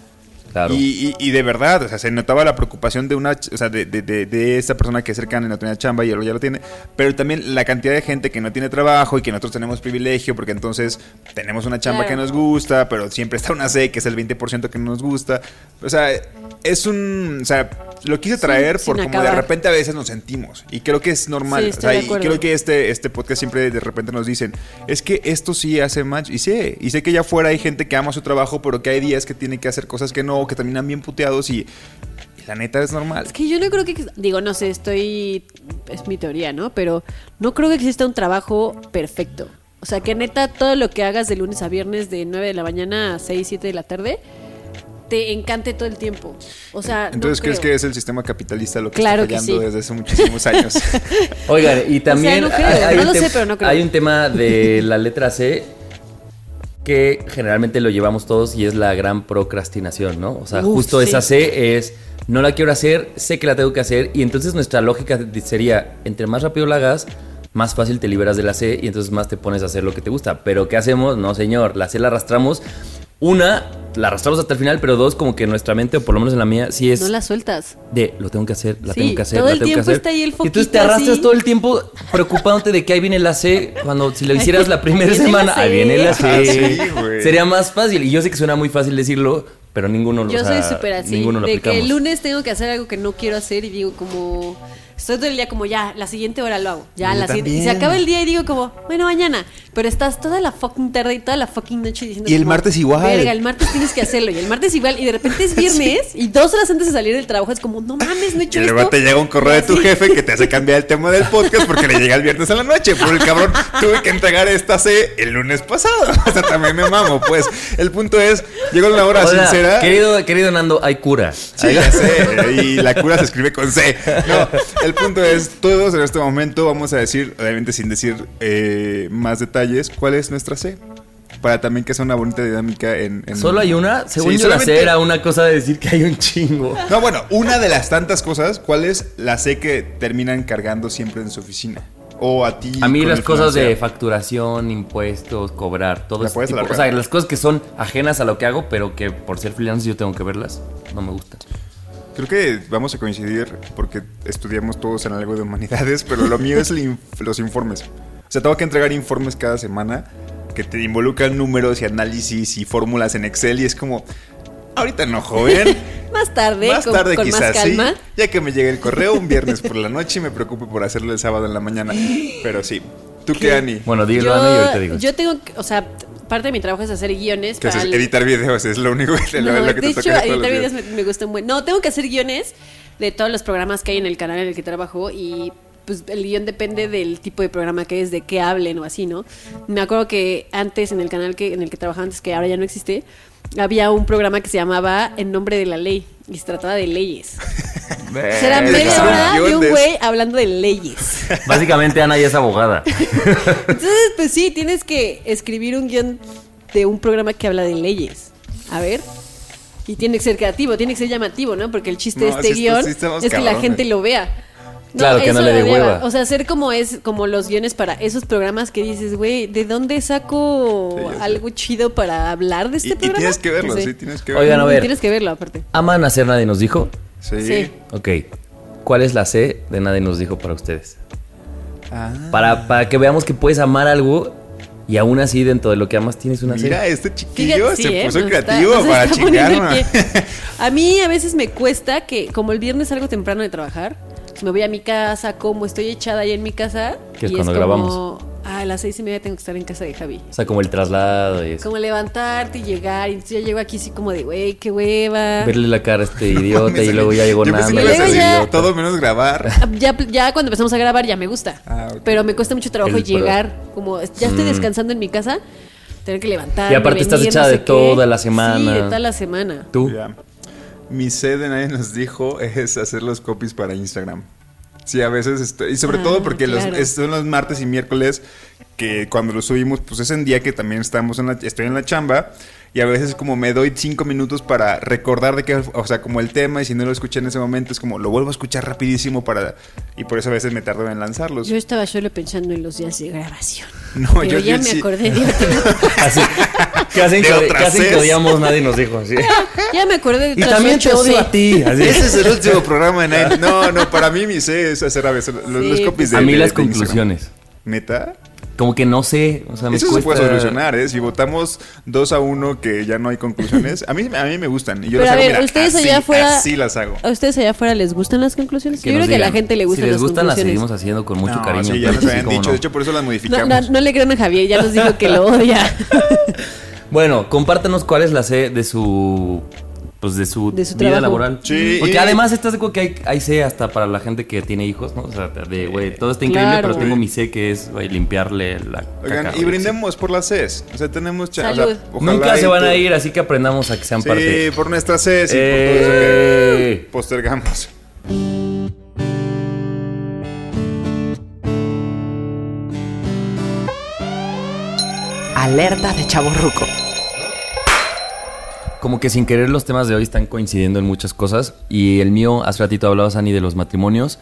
Claro. Y, y- y de verdad, o sea, se notaba la preocupación de una, o sea, de, de, de, de esta persona que es cercana y no tenía chamba y ahora ya lo tiene, pero también la cantidad de gente que no tiene trabajo y que nosotros tenemos privilegio porque entonces tenemos una chamba Claro. que nos gusta, pero siempre está una C que es el 20% que no nos gusta. O sea, es un, o sea, lo quise traer sin por como de repente a veces nos sentimos y creo que es normal, Sí, o estoy sea, de y creo que este, este podcast siempre de repente nos dicen, es que esto sí hace match. Y sé, y sé que allá afuera hay gente que ama su trabajo, pero que hay días que tiene que hacer cosas que no, que terminan bien puteados y, y la neta es normal. Es que yo no creo que. Digo, no sé, estoy. Es mi teoría, ¿no? Pero no creo que exista un trabajo perfecto. O sea, que neta, todo lo que hagas de lunes a viernes, de 9 de la mañana a 6, 7 de la tarde, te encante todo el tiempo. O sea. no Entonces, ¿crees creo. que es el sistema capitalista lo que Claro está que fallando sí. desde hace muchísimos años? [laughs] Oigan, y también no creo, hay, no lo sé, pero no creo. hay un tema de la letra C que generalmente lo llevamos todos y es la gran procrastinación, ¿no? O sea, Uf, justo sí. esa C es no la quiero hacer, sé que la tengo que hacer y entonces nuestra lógica sería entre más rápido la hagas, más fácil te liberas de la C y entonces más te pones a hacer lo que te gusta. Pero ¿qué hacemos? No, señor, la C la arrastramos. Una, la arrastramos hasta el final, pero dos, como que nuestra mente, o por lo menos en la mía, sí es No la sueltas. de lo tengo que hacer, la Sí, tengo que hacer, todo la el tengo que tiempo hacer. está ahí el y entonces te foquito arrastras así. todo el tiempo preocupándote de que ahí viene la C, cuando si lo hicieras la primera Ahí semana, la ahí viene la C. Ah, [laughs] sí, güey. Sería más fácil. Y yo sé que suena muy fácil decirlo, pero ninguno lo Yo soy súper así. Ninguno lo de que el lunes tengo que hacer algo que no quiero hacer y digo como... Estoy todo el día como ya, la siguiente hora lo hago. Ya, Yo la siguiente. Y se acaba el día y digo como, bueno, mañana. Pero estás toda la fucking tarde y toda la fucking noche diciendo Y el como, martes igual. Verga, el martes tienes que hacerlo. Y el martes igual. Y de repente es [laughs] viernes y dos horas antes de salir del trabajo es como, no mames, no he Y hecho luego esto. te llega un correo de tu [laughs] Y jefe que te hace cambiar el tema del podcast porque le llega el viernes a la noche. Por el cabrón, tuve que entregar esta C el lunes pasado. [laughs] O sea, también me mamo, pues. El punto es, llegó la hora Hola, sincera. Querido, querido Nando, hay cura. Sí, ya sé. Y la cura se escribe con C. No, el punto es, todos en este momento vamos a decir, obviamente sin decir eh, más detalles, cuál es nuestra C. Para también que sea una bonita dinámica en... en- Solo hay una. Según Sí, yo, la solamente- C era una cosa de decir que hay un chingo. No, bueno, una de las tantas cosas, ¿cuál es la C que terminan cargando siempre en su oficina? O a ti. A mí las el cosas de facturación, impuestos, cobrar, todo ¿La alargar? O sea, las cosas que son ajenas a lo que hago, pero que por ser freelance yo tengo que verlas, no me gustan. Creo que vamos a coincidir porque estudiamos todos en algo de humanidades, pero lo mío es los informes. O sea, tengo que entregar informes cada semana que te involucran números y análisis y fórmulas en Excel y es como, ahorita no, joven. [laughs] Más tarde, más tarde con quizás más calma. sí, ya que me llegue el correo un viernes por la [laughs] noche y me preocupe por hacerlo el sábado en la mañana. Pero sí. ¿Tú qué, Ani? Bueno, dilo, Ana, y ahorita digo. yo tengo, que- o sea, parte de mi trabajo es hacer guiones ¿Qué para el- Editar videos, es lo único que, lo, No, lo que de te hecho, editar videos me, me gusta un buen. No, tengo que hacer guiones de todos los programas que hay en el canal en el que trabajo y pues el guion depende del tipo de programa que es, de qué hablen o así, ¿no? Me acuerdo que antes en el canal que en el que trabajaba antes, que ahora ya no existe, había un programa que se llamaba En nombre de la ley y se trataba de leyes. [laughs] Será Eh, media hacer hora de un güey hablando de leyes. [laughs] Básicamente Ana ya es abogada. [laughs] Entonces, pues sí, tienes que escribir un guion de un programa que habla de leyes. A ver. Y tiene que ser creativo, tiene que ser llamativo, ¿no? Porque el chiste No, de este guion es que la gente lo vea. Claro, que no eso le dé hueva. O sea, hacer como es como los guiones para esos programas que dices, güey, ¿de dónde saco Sí, ya sé. algo chido para hablar de este Y, y programa? tienes que verlo, sí, tienes que verlo. Oigan, a Y ver. Tienes que verlo, aparte. ¿Aman hacer nadie nos dijo? Sí. Sí. Ok. ¿Cuál es la C de nadie nos dijo para ustedes? Ah. Para, para que veamos que puedes amar algo y aún así dentro de lo que amas tienes una Mira, C. este chiquillo Fíjate, se ¿eh? puso creativo para [laughs] pie. [laughs] A mí a veces me cuesta que, como el viernes salgo temprano de trabajar, me voy a mi casa, como estoy echada ahí en mi casa. Que es y cuando como- grabamos. "Ah, a las seis y media tengo que estar en casa de Javi. O sea, como el traslado y eso. Como levantarte y llegar. Y entonces ya llego aquí así como de, güey, qué hueva. Verle la cara a este idiota y [laughs] luego ya llegó Yo pensé Nando. que ibas a Luego decir ya- todo menos grabar. Ya, ya cuando empezamos a grabar ya me gusta. Ah. Pero me cuesta mucho trabajo El pro- llegar. Como ya estoy descansando en mi casa, tener que levantar. Y aparte estás echada de toda la semana. Sí, de toda la semana. Tú. Mi sed, nadie nos dijo, es hacer los copies para Instagram. Sí, a veces estoy, y sobre Ah, todo porque los, claro. son los martes y miércoles que cuando los subimos, pues es en día que también estamos en la, estoy en la chamba y a veces como me doy cinco minutos para recordar de qué, o sea, como el tema y si no lo escuché en ese momento es como lo vuelvo a escuchar rapidísimo para, y por eso a veces me tardo en lanzarlos. Yo estaba solo pensando en los días de grabación. No, Pero yo- ya yo me sí. acordé de [laughs] otro. Así. ¿Qué hacen, De que, otra ¿qué hacen que odiamos? Nadie nos dijo así. [laughs] ya me acordé de Y también te odio sí. a ti. así. Ese es el último [laughs] programa de Nine. No, no, para mí mi sé es hacer a veces los, los Sí, copies de A mí de- las de Instagram. conclusiones. ¿Neta? Como que no sé. O sea, me Eso se puede solucionar, ¿eh? Si votamos 2 a 1 que ya no hay conclusiones, a mí, a mí me gustan. Y yo Pero las a hago, ver, mira, ustedes así, allá afuera. Así las hago. ¿A ustedes allá afuera les gustan las conclusiones? Que Yo creo que a la gente le gustan Si les las gustan, las seguimos haciendo con mucho No, cariño. sí, ya nos habían dicho. no. De hecho, por eso las No, modificamos. no, no le crean a Javier, ya nos dijo que lo odia. [laughs] Bueno, compártanos cuál es la C de su pues de su, De su vida trabajo. laboral. Sí, Porque y- además estás de acuerdo que hay, hay C hasta para la gente que tiene hijos, ¿no? O sea, de güey, todo está increíble, Claro. pero tengo mi C que es güey, limpiarle la Oigan, caca, y brindemos por las Cs. O sea, tenemos... cha- o sea, sí. Nunca se van a ir, así que aprendamos a que sean Sí, parte. por nuestras Cs y por todo eso que Eh. postergamos. Alerta de chavo ruco. Como que sin querer los temas de hoy están coincidiendo en muchas cosas. Y el mío, hace ratito hablabas, Ani, de los matrimonios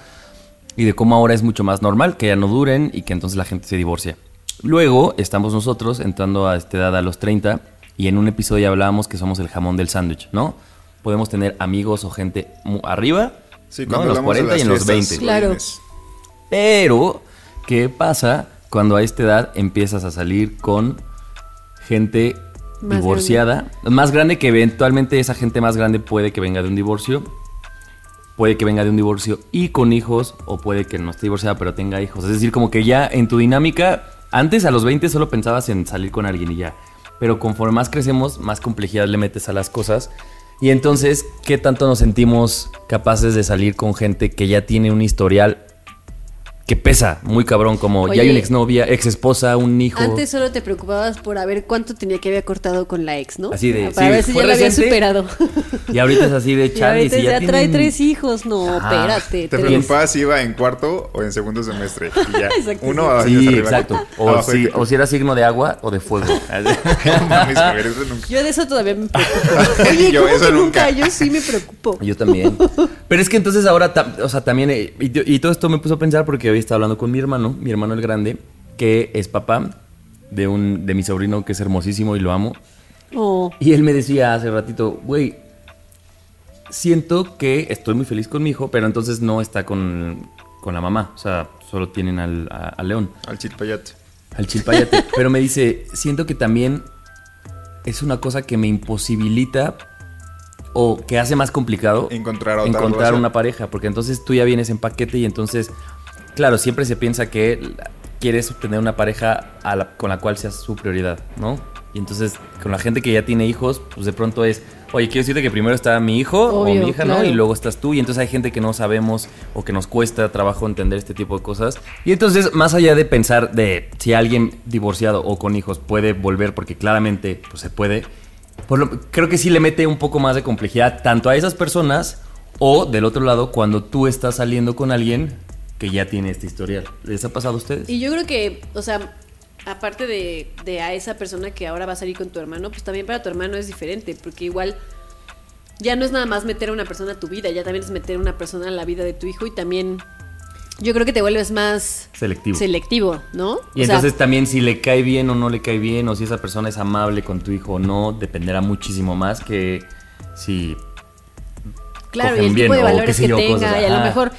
y de cómo ahora es mucho más normal que ya no duren y que entonces la gente se divorcia. Luego estamos nosotros entrando a esta edad a los 30 y en un episodio hablábamos que somos el jamón del sándwich, ¿no? Podemos tener amigos o gente arriba, Sí, ¿no? en los hablamos de 40 y en los fiestas 20. Claro. Pero, ¿qué pasa cuando a esta edad empiezas a salir con gente Más divorciada? Más grande que eventualmente esa gente más grande puede que venga de un divorcio. Puede que venga de un divorcio y con hijos, o puede que no esté divorciada pero tenga hijos. Es decir, como que ya en tu dinámica, antes a los 20 solo pensabas en salir con alguien y ya. Pero conforme más crecemos, más complejidad le metes a las cosas. Y entonces, ¿qué tanto nos sentimos capaces de salir con gente que ya tiene un historial que pesa muy cabrón? Como ya hay una exnovia, ex esposa, un hijo. Antes solo te preocupabas por a ver cuánto tenía que había cortado con la ex, ¿no? Así de, Para sí, ver si ya la había superado. Y ahorita es así de Y Charlie. ahorita si ya, ya trae tres hijos. No, Ajá. espérate. Te tres. preocupabas si iba en cuarto o en segundo semestre. Y ya. [laughs] Exacto, Uno sí. abajo [laughs] Sí, arriba. exacto. O Abajo si, o si era signo de agua o de fuego. [laughs] No mames, Javier, eso nunca. Yo de eso todavía me preocupo. Oye, Yo, ¿cómo eso que nunca. nunca? Yo sí me preocupo. Yo también. Pero es que entonces ahora, o sea, también, eh, y, y todo esto me puso a pensar porque hoy estaba hablando con mi hermano, mi hermano el grande, que es papá de un de mi sobrino que es hermosísimo y lo amo. Oh, Y él me decía hace ratito, güey, siento que estoy muy feliz con mi hijo, pero entonces no está con, con la mamá. O sea, solo tienen al, a- al león, Al chilpayate. al chilpayate. [laughs] pero me dice, siento que también es una cosa que me imposibilita o que hace más complicado Encontrar a otra encontrar relación. una pareja, porque entonces tú ya vienes en paquete y entonces, claro, siempre se piensa que quieres tener una pareja a la- con la cual seas su prioridad, ¿no? Y entonces con la gente que ya tiene hijos, pues de pronto es, oye, quiero decirte que primero está mi hijo Obvio, o mi hija, ¿no? claro. Y luego estás tú, y entonces hay gente que no sabemos o que nos cuesta trabajo entender este tipo de cosas. Y entonces, más allá de pensar de si alguien divorciado o con hijos puede volver, porque claramente pues, se puede, por lo- creo que sí le mete un poco más de complejidad tanto a esas personas o del otro lado cuando tú estás saliendo con alguien que ya tiene este historial. ¿Les ha pasado a ustedes? Y yo creo que, o sea, aparte de, de a esa persona que ahora va a salir con tu hermano, pues también para tu hermano es diferente, porque igual ya no es nada más meter a una persona a tu vida, ya también es meter a una persona en la vida de tu hijo y también yo creo que te vuelves más Selectivo. selectivo, ¿no? Y O sea, entonces también si le cae bien o no le cae bien, o si esa persona es amable con tu hijo o no, dependerá muchísimo más que si... Claro, y el bien, tipo de valores que yo, tenga, cosas, y a lo mejor,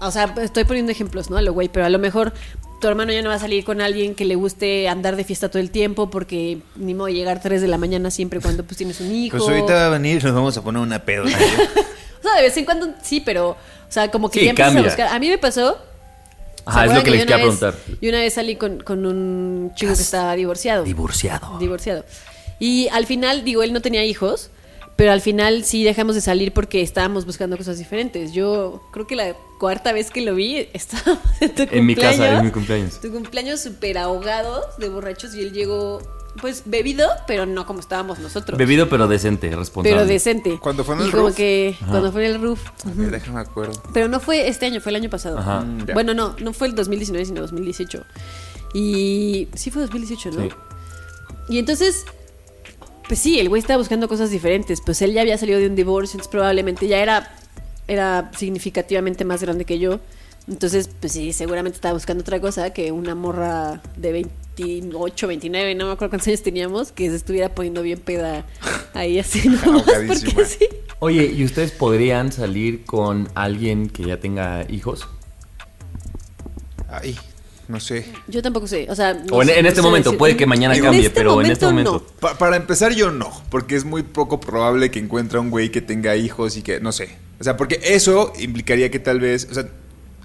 o sea, estoy poniendo ejemplos, ¿no? A lo güey, pero a lo mejor tu hermano ya no va a salir con alguien que le guste andar de fiesta todo el tiempo porque ni modo de llegar 3 de la mañana siempre cuando pues tienes un hijo. Pues ahorita va a venir y nos vamos a poner una pedo. [laughs] O sea, de vez en cuando sí, pero, o sea, como que Sí, ya empiezas cambia. a buscar. A mí me pasó, Ajá, ¿Se es lo que les quería preguntar. Yo una vez salí con, con un chico que estaba divorciado. Divorciado. divorciado. Y al final, digo, él no tenía hijos, pero al final sí dejamos de salir porque estábamos buscando cosas diferentes. Yo creo que la cuarta vez que lo vi [laughs] estábamos en tu En mi casa, cumpleaños. en mi cumpleaños. Tu cumpleaños súper ahogados de borrachos y él llegó, pues, bebido, pero no como estábamos nosotros. Bebido pero decente, responsable. pero decente. ¿Cuándo fue en y el como roof? que cuando fue en el roof. A ver, déjame acuerdo. Pero no fue este año, fue el año pasado. Ajá. Mm. Bueno, no, no fue el 2019, sino 2018. Y sí fue 2018, ¿no? Sí. Y entonces, pues sí, el güey estaba buscando cosas diferentes. Pues él ya había salido de un divorcio, entonces probablemente ya era, era significativamente más grande que yo. Entonces, pues sí, seguramente estaba buscando otra cosa que una morra de 28, 29, no me acuerdo cuántos años teníamos, que se estuviera poniendo bien peda ahí así, [laughs] ¿no? Ahogadísima. Porque sí. Oye, ¿y ustedes podrían salir con alguien que ya tenga hijos? Ay, no sé. Yo tampoco sé, o sea... no O en, sé, en no este momento, decir. puede que mañana En cambie, este pero en este momento, no. Pa- para empezar, yo no, porque es muy poco probable que encuentre a un güey que tenga hijos y que, no sé. O sea, porque eso implicaría que tal vez, o sea,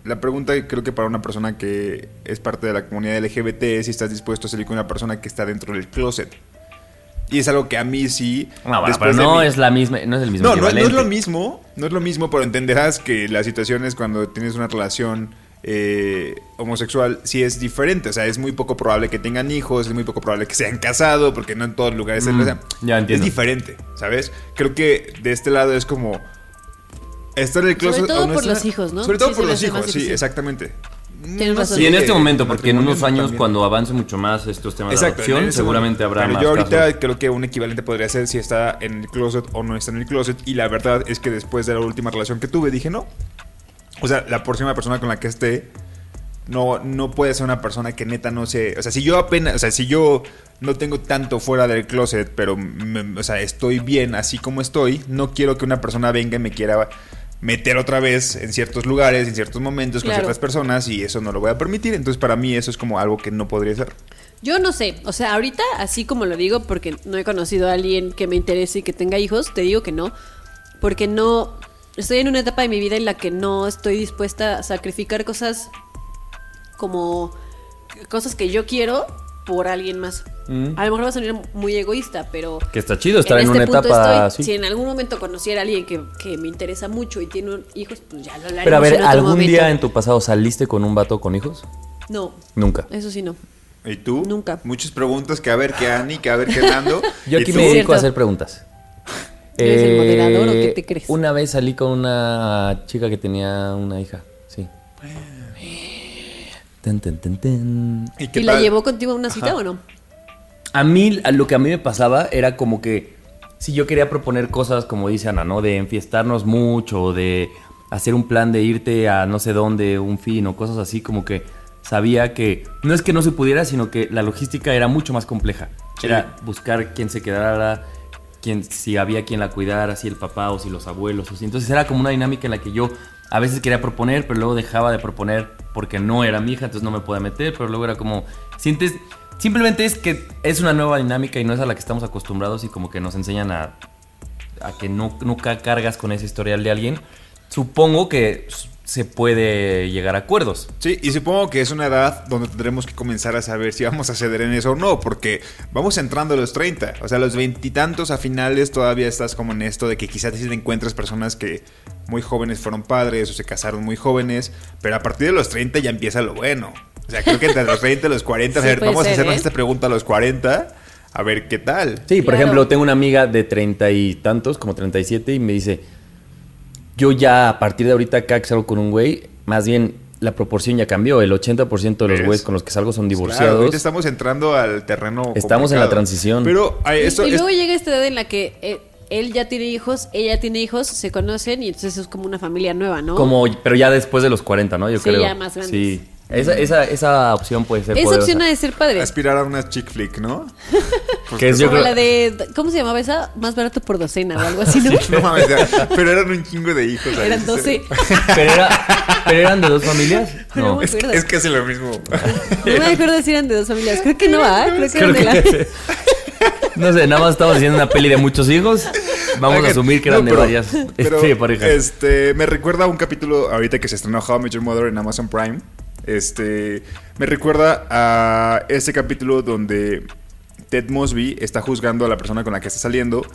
la pregunta creo que para una persona que es parte de la comunidad LGBT es si estás dispuesto a salir con una persona que está dentro del closet. Y es algo que a mí sí... No, bueno, pero no es la misma, no es el mismo No, no, no es lo mismo, no es lo mismo, pero entenderás que la situación es cuando tienes una relación eh, homosexual, sí es diferente. O sea, es muy poco probable que tengan hijos, es muy poco probable que se hayan casado, porque no en todos lugares es- Mm, o sea, ya entiendo. es diferente, ¿sabes? Creo que de este lado es como estar en el closet. todo o no por estar- los hijos, ¿no? Sobre todo Sí, por los hijos, sí, exactamente. Sí, en este de momento, porque en unos años, también. cuando avance mucho más estos temas de Exacto, en adopción, seguramente habrá Pero más yo ahorita casos. creo que un equivalente podría ser si está en el closet o no está en el closet. Y la verdad es que después de la última relación que tuve, dije no. O sea, la próxima persona con la que esté no, no puede ser una persona que neta no sé. O sea, si yo apenas, o sea, si yo no tengo tanto fuera del closet, pero me- o sea, estoy bien así como estoy, no quiero que una persona venga y me quiera meter otra vez en ciertos lugares, en ciertos momentos, con ciertas personas, y eso no lo voy a permitir. Entonces, para mí, eso es como algo que no podría ser. Yo no sé, o sea, ahorita, así como lo digo, porque no he conocido a alguien que me interese y que tenga hijos, te digo que no, porque no, estoy en una etapa de mi vida en la que no estoy dispuesta a sacrificar cosas como cosas que yo quiero por alguien más. Mm. A lo mejor va a sonar muy egoísta, pero... Que está chido estar en, este una punto etapa estoy- así. Si en algún momento conociera a alguien que, que me interesa mucho y tiene un- hijos, pues ya lo hablaremos Pero a ver, en otro ¿algún momento. día en tu pasado saliste con un vato con hijos? No, Nunca. eso sí no. ¿Y tú? Nunca. Muchas preguntas que a ver qué Ani, que a ver qué Nando. [laughs] Yo ¿Y aquí me dedico a hacer preguntas. ¿Eres el Eh, moderador o qué te crees? Una vez salí con una chica que tenía una hija, sí. Ten, ten, ten, ten. ¿Y qué ¿Y la llevó contigo a una cita o no? A mí, a lo que a mí me pasaba era como que si yo quería proponer cosas, como dice Ana, ¿no? De enfiestarnos mucho, o de hacer un plan de irte a no sé dónde, un fin o cosas así, como que sabía que no es que no se pudiera, sino que la logística era mucho más compleja. Sí. Era buscar quién se quedara, quién, si había quien la cuidara, si el papá o si los abuelos. O si. Entonces era como una dinámica en la que yo a veces quería proponer, pero luego dejaba de proponer porque no era mi hija, entonces no me podía meter, pero luego era como, sientes, simplemente es que es una nueva dinámica y no es a la que estamos acostumbrados y como que nos enseñan a, a que no, nunca cargas con ese historial de alguien. Supongo que se puede llegar a acuerdos. Sí, y supongo que es una edad donde tendremos que comenzar a saber si vamos a ceder en eso o no, porque vamos entrando a los 30, o sea, a los veintitantos a finales todavía estás como en esto de que quizás si te encuentras personas que muy jóvenes fueron padres o se casaron muy jóvenes, pero a partir de los 30 ya empieza lo bueno. O sea, creo que entre los 30 y los 40, a ver, vamos ser, a hacernos ¿eh? esta pregunta a los 40, a ver qué tal. Sí, por Claro. ejemplo, tengo una amiga de treinta y tantos, como 37, y me dice, yo ya a partir de ahorita acá que salgo con un güey, más bien la proporción ya cambió, el 80% de los güeyes con los que salgo son Claro, divorciados. ahorita estamos entrando al terreno. Estamos en la transición. Pero ay, Y- esto y, luego llega esta edad en la que eh, él ya tiene hijos, ella tiene hijos, se conocen y entonces es como una familia nueva, ¿no? Como, pero ya después de los 40, ¿no? Yo Sí, creo. ya más grandes. Sí. Esa, esa, esa opción puede ser Esa poderosa. opción ha de ser padre. aspirar a una chick flick, ¿no? [laughs] Que es, yo Como creo- la de, ¿cómo se llamaba esa? Más barato por docena o algo así, ¿no? [laughs] No mames, ya, pero eran un chingo de hijos. ahí. Eran [laughs] 12. ¿Pero, era- ¿Pero eran de dos familias? Pero No. me Es, acuerdo. es casi lo mismo. No me acuerdo si eran de dos familias. Creo que no, ¿ah? Creo que eran de la... No sé, nada más estamos haciendo una peli de muchos hijos. Vamos a asumir que eran no, de varias pero, este, parejas. Este, me recuerda a un capítulo ahorita que se estrenó How I Met Your Mother en Amazon Prime. Este, me recuerda a ese capítulo donde Ted Mosby está juzgando a la persona con la que está saliendo,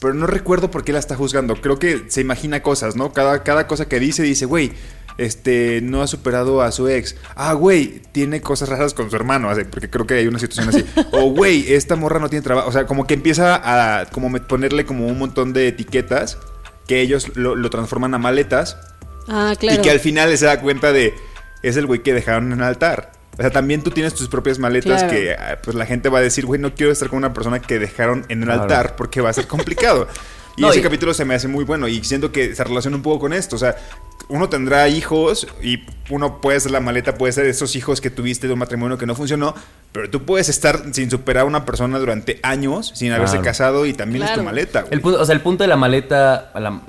pero no recuerdo por qué la está juzgando. Creo que se imagina cosas, ¿no? Cada, cada cosa que dice, dice, güey, este, no ha superado a su ex. Ah, güey, tiene cosas raras con su hermano, así, porque creo que hay una situación así. [laughs] O, güey, esta morra no tiene trabajo. O sea, como que empieza a como ponerle como un montón de etiquetas que ellos lo, lo transforman a maletas Ah, claro. y que al final se da cuenta de es el güey que dejaron en el altar. O sea, también tú tienes tus propias maletas Claro. que ah, pues la gente va a decir, güey, no quiero estar con una persona que dejaron en el Claro. altar porque va a ser complicado. [laughs] y No, ese y- capítulo se me hace muy bueno y siento que se relaciona un poco con esto. O sea, uno tendrá hijos y uno puede ser la maleta, puede ser esos hijos que tuviste de un matrimonio que no funcionó, pero tú puedes estar sin superar a una persona durante años, sin haberse Claro. casado y también es tu maleta. güey. El punto, o sea, el punto de la maleta. la-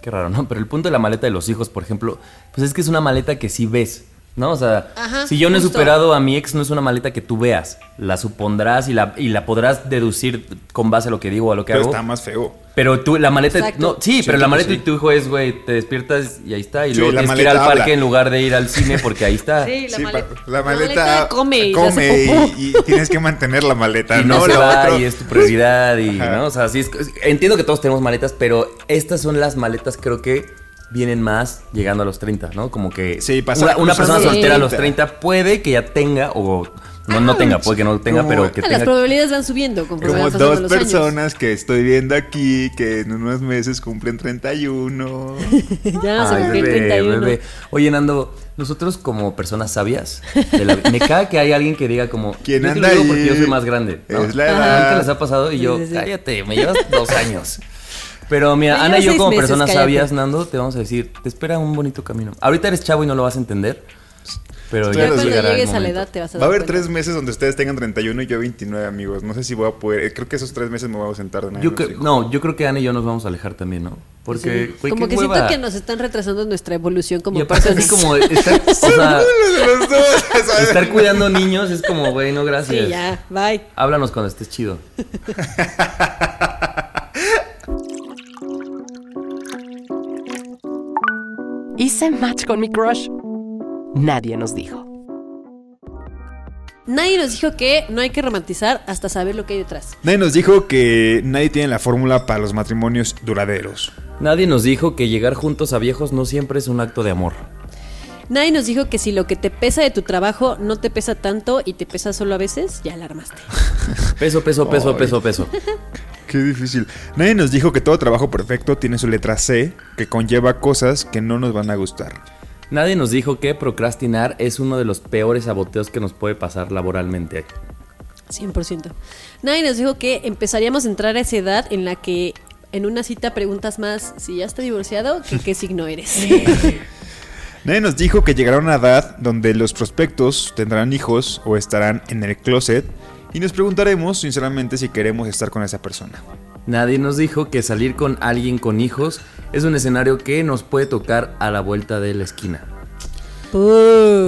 qué raro, ¿no? Pero el punto de la maleta de los hijos, por ejemplo, pues es que es una maleta que sí ves. ¿No? O sea, Ajá, si yo no he superado a mi ex, no es una maleta que tú veas. La supondrás y la, y la podrás deducir con base a lo que digo o a lo que pero hago. está más feo. Pero tú, la maleta. Exacto. No, sí, pero la maleta sí. y tu hijo es, güey, te despiertas y ahí está. Y Sí, luego tienes que ir al parque habla. en lugar de ir al cine porque ahí está. [laughs] Sí, la Sí, maleta. la maleta, come y come tienes que mantener la maleta, [laughs] y no, ¿no? se La va y es tu prioridad y Ajá. no o sea sí es- es- entiendo que todos tenemos maletas pero estas son las maletas creo que vienen más llegando a los 30 no como que Sí, pasa- una, persona soltera a los 30. 30 puede que ya tenga o no, no tenga puede que no tenga Como- pero que Ah, Las tenga probabilidades van subiendo conforme Como van dos los años. personas que estoy viendo aquí que en unos meses cumplen 31. [laughs] ya se bebé, 31. bebé. Oye, Nando, nosotros como personas sabias, de la- me caga que hay alguien que diga como, ¿Quién yo te anda lo digo ahí? porque yo soy más grande. ¿no? Es la edad. Les ha pasado y yo, Sí, sí, sí. cállate, me llevas dos años. Pero mira, Me Ana y yo como meses, personas cállate. sabias, Nando, te vamos a decir, te espera un bonito camino. Ahorita eres chavo y no lo vas a entender, pero Ya cuando llegues a la edad te vas a Va a dar haber cuenta. tres meses donde ustedes tengan 31 y yo 29, amigos. No sé si voy a poder. Creo que esos tres meses me voy a ausentar de nada. Yo no, yo creo que Ana y yo nos vamos a alejar también, ¿no? Porque, Sí. güey, como que hueva. siento que nos están retrasando nuestra evolución como Y aparte así personas. como estar, [laughs] [laughs] o sea, estar cuidando niños es como, güey, no gracias. Sí, ya, bye. Háblanos cuando estés chido. [laughs] Hice match con mi crush. Nadie nos dijo. Nadie nos dijo que no hay que romantizar hasta saber lo que hay detrás. Nadie nos dijo que nadie tiene la fórmula para los matrimonios duraderos. Nadie nos dijo que llegar juntos a viejos no siempre es un acto de amor. Nadie nos dijo que si lo que te pesa de tu trabajo no te pesa tanto y te pesa solo a veces, ya alarmaste. [laughs] Peso, peso, peso, peso, peso. [laughs] Qué difícil. Nadie nos dijo que todo trabajo perfecto tiene su letra C, que conlleva cosas que no nos van a gustar. Nadie nos dijo que procrastinar es uno de los peores saboteos que nos puede pasar laboralmente. 100%. Nadie nos dijo que empezaríamos a entrar a esa edad en la que en una cita preguntas más si ya está divorciado que qué signo eres. [laughs] Nadie nos dijo que llegará una edad donde los prospectos tendrán hijos o estarán en el closet y nos preguntaremos sinceramente si queremos estar con esa persona. Nadie nos dijo que salir con alguien con hijos es un escenario que nos puede tocar a la vuelta de la esquina.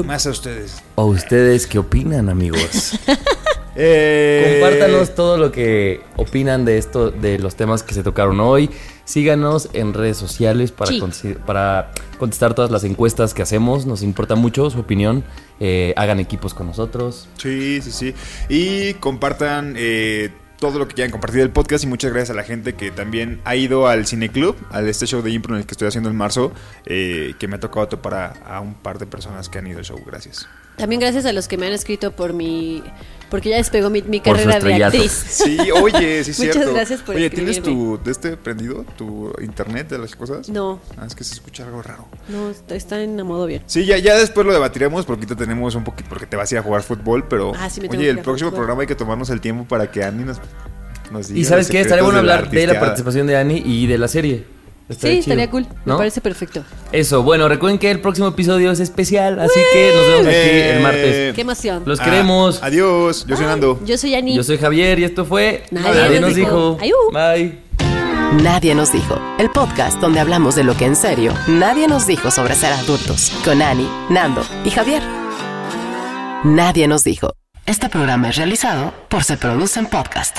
Más a ustedes. ¿O ustedes qué opinan, amigos? [laughs] Eh, Compártanos todo lo que opinan de esto, de los temas que se tocaron hoy. Síganos en redes sociales para, Sí. consi- para contestar todas las encuestas que hacemos. Nos importa mucho su opinión. Eh, hagan equipos con nosotros. Sí, sí, sí. Y compartan eh, todo lo que quieran compartir del podcast. Y muchas gracias a la gente que también ha ido al Cineclub, al este show de impro en el que estoy haciendo en marzo, eh, que me ha tocado topar a, a un par de personas que han ido al show. Gracias. También gracias a los que me han escrito por mi porque ya despegó mi, carrera de actriz. Sí, oye, sí [laughs] es Muchas cierto. gracias por Oye, ¿tienes tu de este prendido? ¿Tu internet de las cosas? No, Ah, es que se escucha algo raro. no, está, en a modo bien. Sí, ya, ya después lo debatiremos porque ahorita tenemos un poquito, porque te vas a ir a jugar fútbol, pero Ah, sí, me tengo oye, que el próximo fútbol. programa hay que tomarnos el tiempo para que Andy nos, nos diga Y sabes qué, estaría bueno de hablar de la artisteada. participación de Ani y de la serie. Sí, chido, estaría cool. ¿no? Me parece perfecto. Eso, bueno, recuerden que el próximo episodio es especial, así que nos vemos aquí el martes. Qué emoción. Los Ah, queremos. Adiós, yo soy Nando. Yo soy Ani. Yo soy Javier y esto fue Nadie nos nos dijo. Bye. Nadie nos dijo. El podcast donde hablamos de lo que en serio nadie nos dijo sobre ser adultos. Con Ani, Nando y Javier. Nadie nos dijo. Este programa es realizado por Se Producen Podcast.